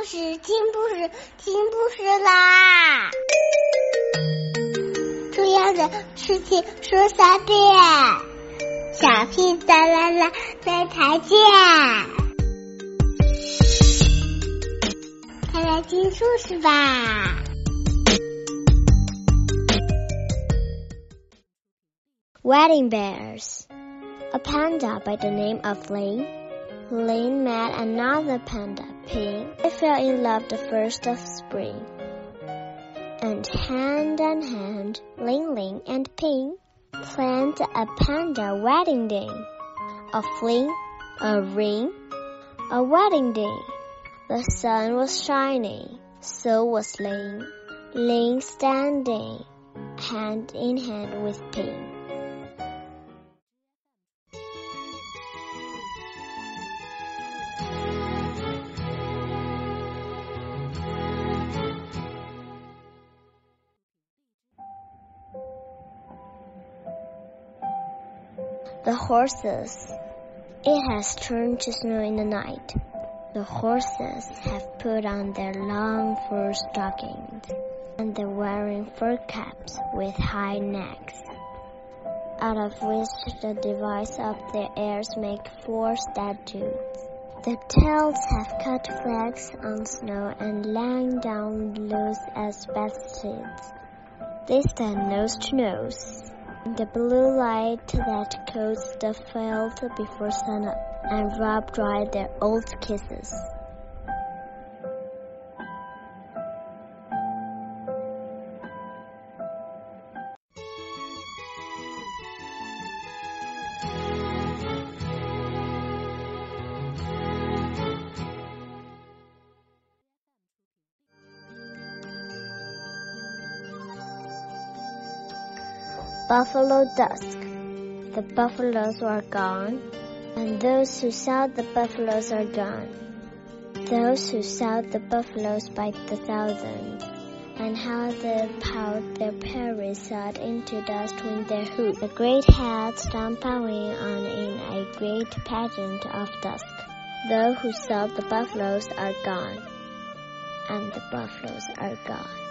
故事，听故事，听故事啦！重要的事情说三遍，小屁哒啦啦，明天见！快来听故事吧！Wedding Bears A panda by the name of Lane Ling met another panda, Ping. They fell in love the first of spring. And hand in hand, Ling Ling and Ping planned a panda wedding day. A fling, a ring, a wedding day. The sun was shining, so was Ling. Ling standing hand in hand with Ping. The horses. It has turned to snow in the night. The horses have put on their long fur stockings, and they're wearing fur caps with high necks, out of which the device of their ears make four statues. The tails have cut flags on snow and lying down loose as baskets. They stand nose to nose. The blue light that coats the field before sunup and rub dry their old kisses. Buffalo Dusk. The buffaloes are gone, and those who saw the buffaloes are gone. Those who saw the buffaloes by the thousands, and how they piled their prairies out into dust with their hoofs, the great heads stamping on in a great pageant of dusk. Those who saw the buffaloes are gone, and the buffaloes are gone.